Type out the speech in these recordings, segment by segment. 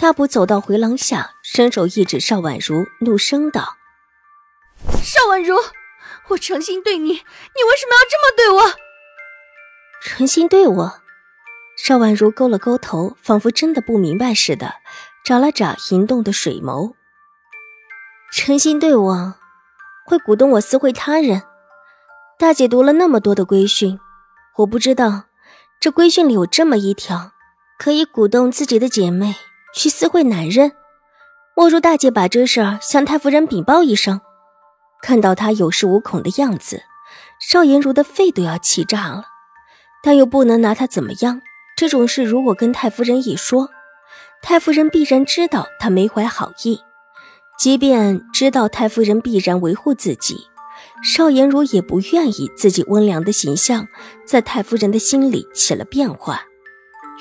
大步走到回廊下，伸手一指邵婉如，怒声道：“邵婉如，我诚心对你，你为什么要这么对我？”诚心对我？邵婉如勾了勾头，仿佛真的不明白似的，眨了眨银动的水眸。诚心对我，会鼓动我私会他人？大姐读了那么多的规训，我不知道，这规训里有这么一条，可以鼓动自己的姐妹。去私会男人，莫如大姐把这事儿向太夫人禀报一声。看到她有恃无恐的样子，邵颜如的肺都要气炸了，但又不能拿她怎么样。这种事如果跟太夫人一说，太夫人必然知道她没怀好意。即便知道太夫人必然维护自己，邵颜如也不愿意自己温良的形象在太夫人的心里起了变化。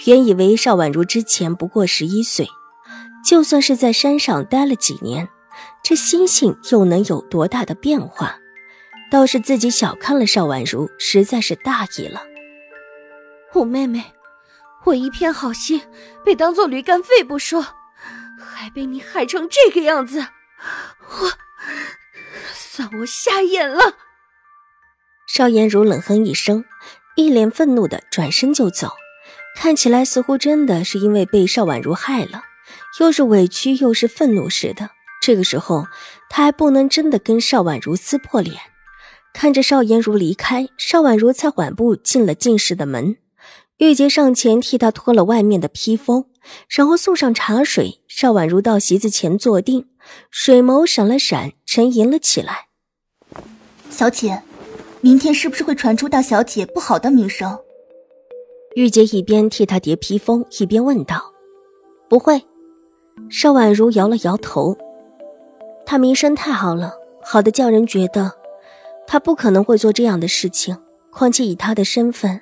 原以为邵婉如之前不过十一岁，就算是在山上待了几年，这心性又能有多大的变化？倒是自己小看了邵婉如，实在是大意了。我妹妹，我一片好心，被当做驴肝肺不说，还被你害成这个样子，我算我瞎眼了。邵颜如冷哼一声，一脸愤怒的转身就走。看起来似乎真的是因为被邵婉如害了，又是委屈又是愤怒似的。这个时候，他还不能真的跟邵婉如撕破脸。看着邵颜如离开，邵婉如才缓步进了进室的门。玉洁上前替她脱了外面的披风，然后送上茶水。邵婉如到席子前坐定，水眸闪了闪，沉吟了起来：“小姐，明天是不是会传出大小姐不好的名声？”玉洁一边替他叠披风，一边问道：“不会。”邵婉如摇了摇头：“他名声太好了，好的叫人觉得他不可能会做这样的事情。况且以他的身份，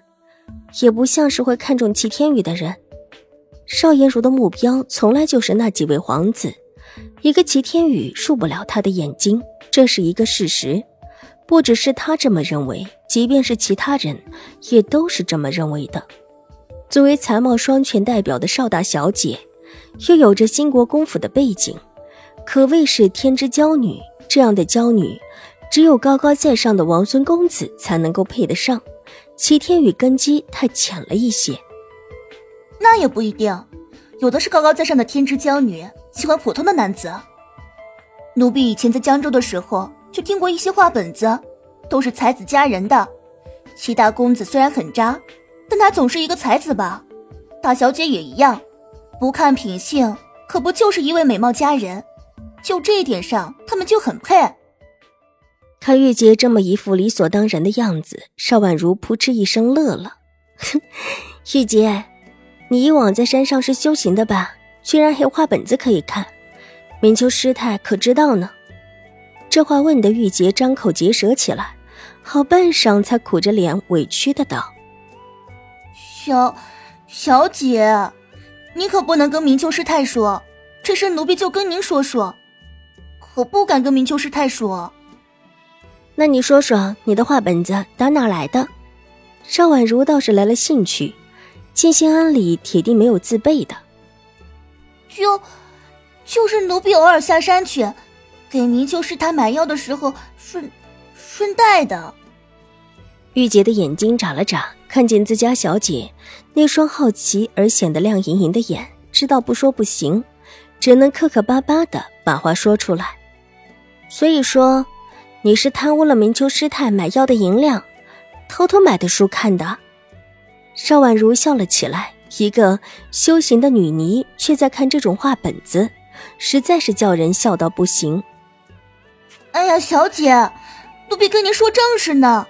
也不像是会看中齐天宇的人。邵颜如的目标从来就是那几位皇子，一个齐天宇入不了他的眼睛，这是一个事实。不只是他这么认为。”即便是其他人，也都是这么认为的。作为才貌双全代表的邵大小姐，又有着兴国公府的背景，可谓是天之娇女。这样的娇女，只有高高在上的王孙公子才能够配得上。齐天宇根基太浅了一些。那也不一定，有的是高高在上的天之娇女，喜欢普通的男子。奴婢以前在江州的时候，就听过一些话本子。都是才子佳人的，齐大公子虽然很渣，但他总是一个才子吧？大小姐也一样，不看品性，可不就是一位美貌佳人？就这一点上，他们就很配。看玉洁这么一副理所当然的样子，邵婉如扑哧一声乐了。哼，玉洁，你以往在山上是修行的吧？居然还有画本子可以看，明秋师太可知道呢？这话问得玉洁张口结舌起来。好半晌，才苦着脸委屈的道：“小小姐，你可不能跟明秋师太说，这事奴婢就跟您说说。可不敢跟明秋师太说。那你说说，你的话本子打哪来的？”邵婉如倒是来了兴趣，静心庵里铁定没有自备的。就就是奴婢偶尔下山去，给明秋师太买药的时候顺。顺带的，玉洁的眼睛眨了眨，看见自家小姐那双好奇而显得亮莹莹的眼，知道不说不行，只能磕磕巴巴的把话说出来。所以说，你是贪污了明秋师太买药的银两，偷偷买的书看的。邵婉如笑了起来，一个修行的女尼却在看这种画本子，实在是叫人笑到不行。哎呀，小姐。奴婢跟您说正事呢，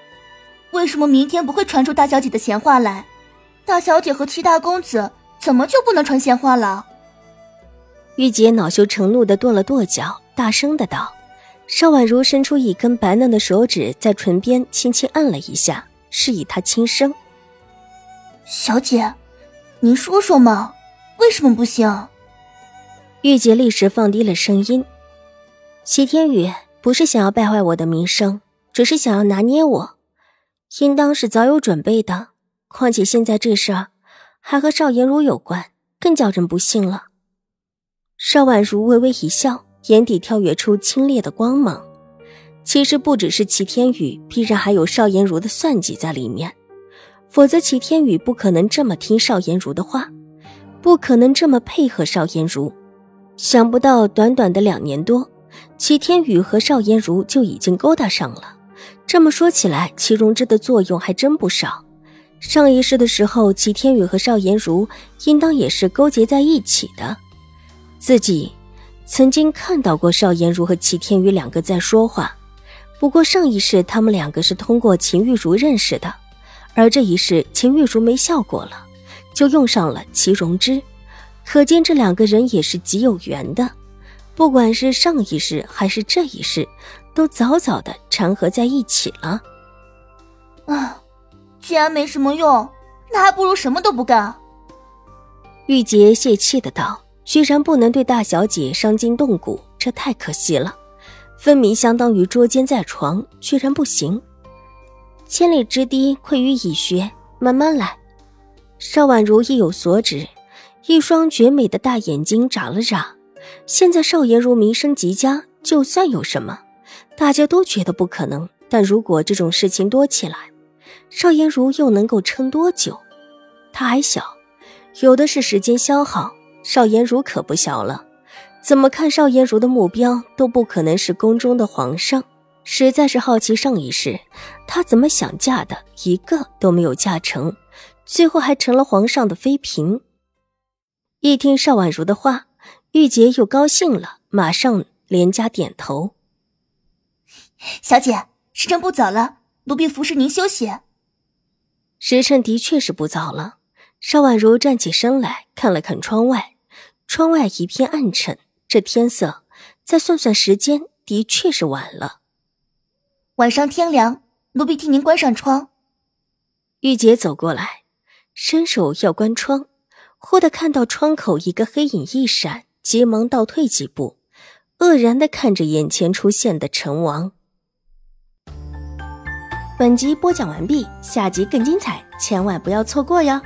为什么明天不会传出大小姐的闲话来？大小姐和七大公子怎么就不能传闲话了？玉洁恼羞成怒的跺了跺脚，大声的道：“邵婉如伸出一根白嫩的手指，在唇边轻轻按了一下，示意她轻声。小姐，您说说嘛，为什么不行？”玉洁立时放低了声音：“齐天宇不是想要败坏我的名声，只是想要拿捏我，应当是早有准备的。况且现在这事儿还和邵颜如有关，更叫人不信了。”邵婉如微微一笑，眼底跳跃出清冽的光芒。其实不只是齐天宇，必然还有邵颜如的算计在里面，否则齐天宇不可能这么听邵颜如的话，不可能这么配合邵颜如。想不到，短短的两年多，齐天宇和邵颜如就已经勾搭上了。这么说起来，齐荣之的作用还真不少。上一世的时候，齐天宇和邵颜如应当也是勾结在一起的。自己曾经看到过邵颜如和齐天宇两个在说话，不过上一世他们两个是通过秦玉茹认识的，而这一世秦玉茹没效果了，就用上了齐荣之。可见这两个人也是极有缘的，不管是上一世还是这一世，都早早的缠合在一起了。啊，既然没什么用，那还不如什么都不干。玉洁泄气的道：“居然不能对大小姐伤筋动骨，这太可惜了。分明相当于捉奸在床，居然不行。千里之堤溃于蚁穴，慢慢来。”邵婉如意有所指。一双绝美的大眼睛眨了眨。现在邵颜如名声极佳，就算有什么，大家都觉得不可能。但如果这种事情多起来，邵颜如又能够撑多久？她还小，有的是时间消耗。邵颜如可不小了，怎么看邵颜如的目标都不可能是宫中的皇上。实在是好奇上一世她怎么想嫁的，一个都没有嫁成，最后还成了皇上的妃嫔。一听邵婉如的话，玉洁又高兴了，马上连加点头。小姐，时辰不早了，奴婢服侍您休息。时辰的确是不早了。邵婉如站起身来看了看窗外，窗外一片暗沉，这天色再算算时间，的确是晚了。晚上天凉，奴婢替您关上窗。玉洁走过来，伸手要关窗。忽的看到窗口一个黑影一闪，急忙倒退几步，愕然的看着眼前出现的陈王。本集播讲完毕，下集更精彩，千万不要错过哟。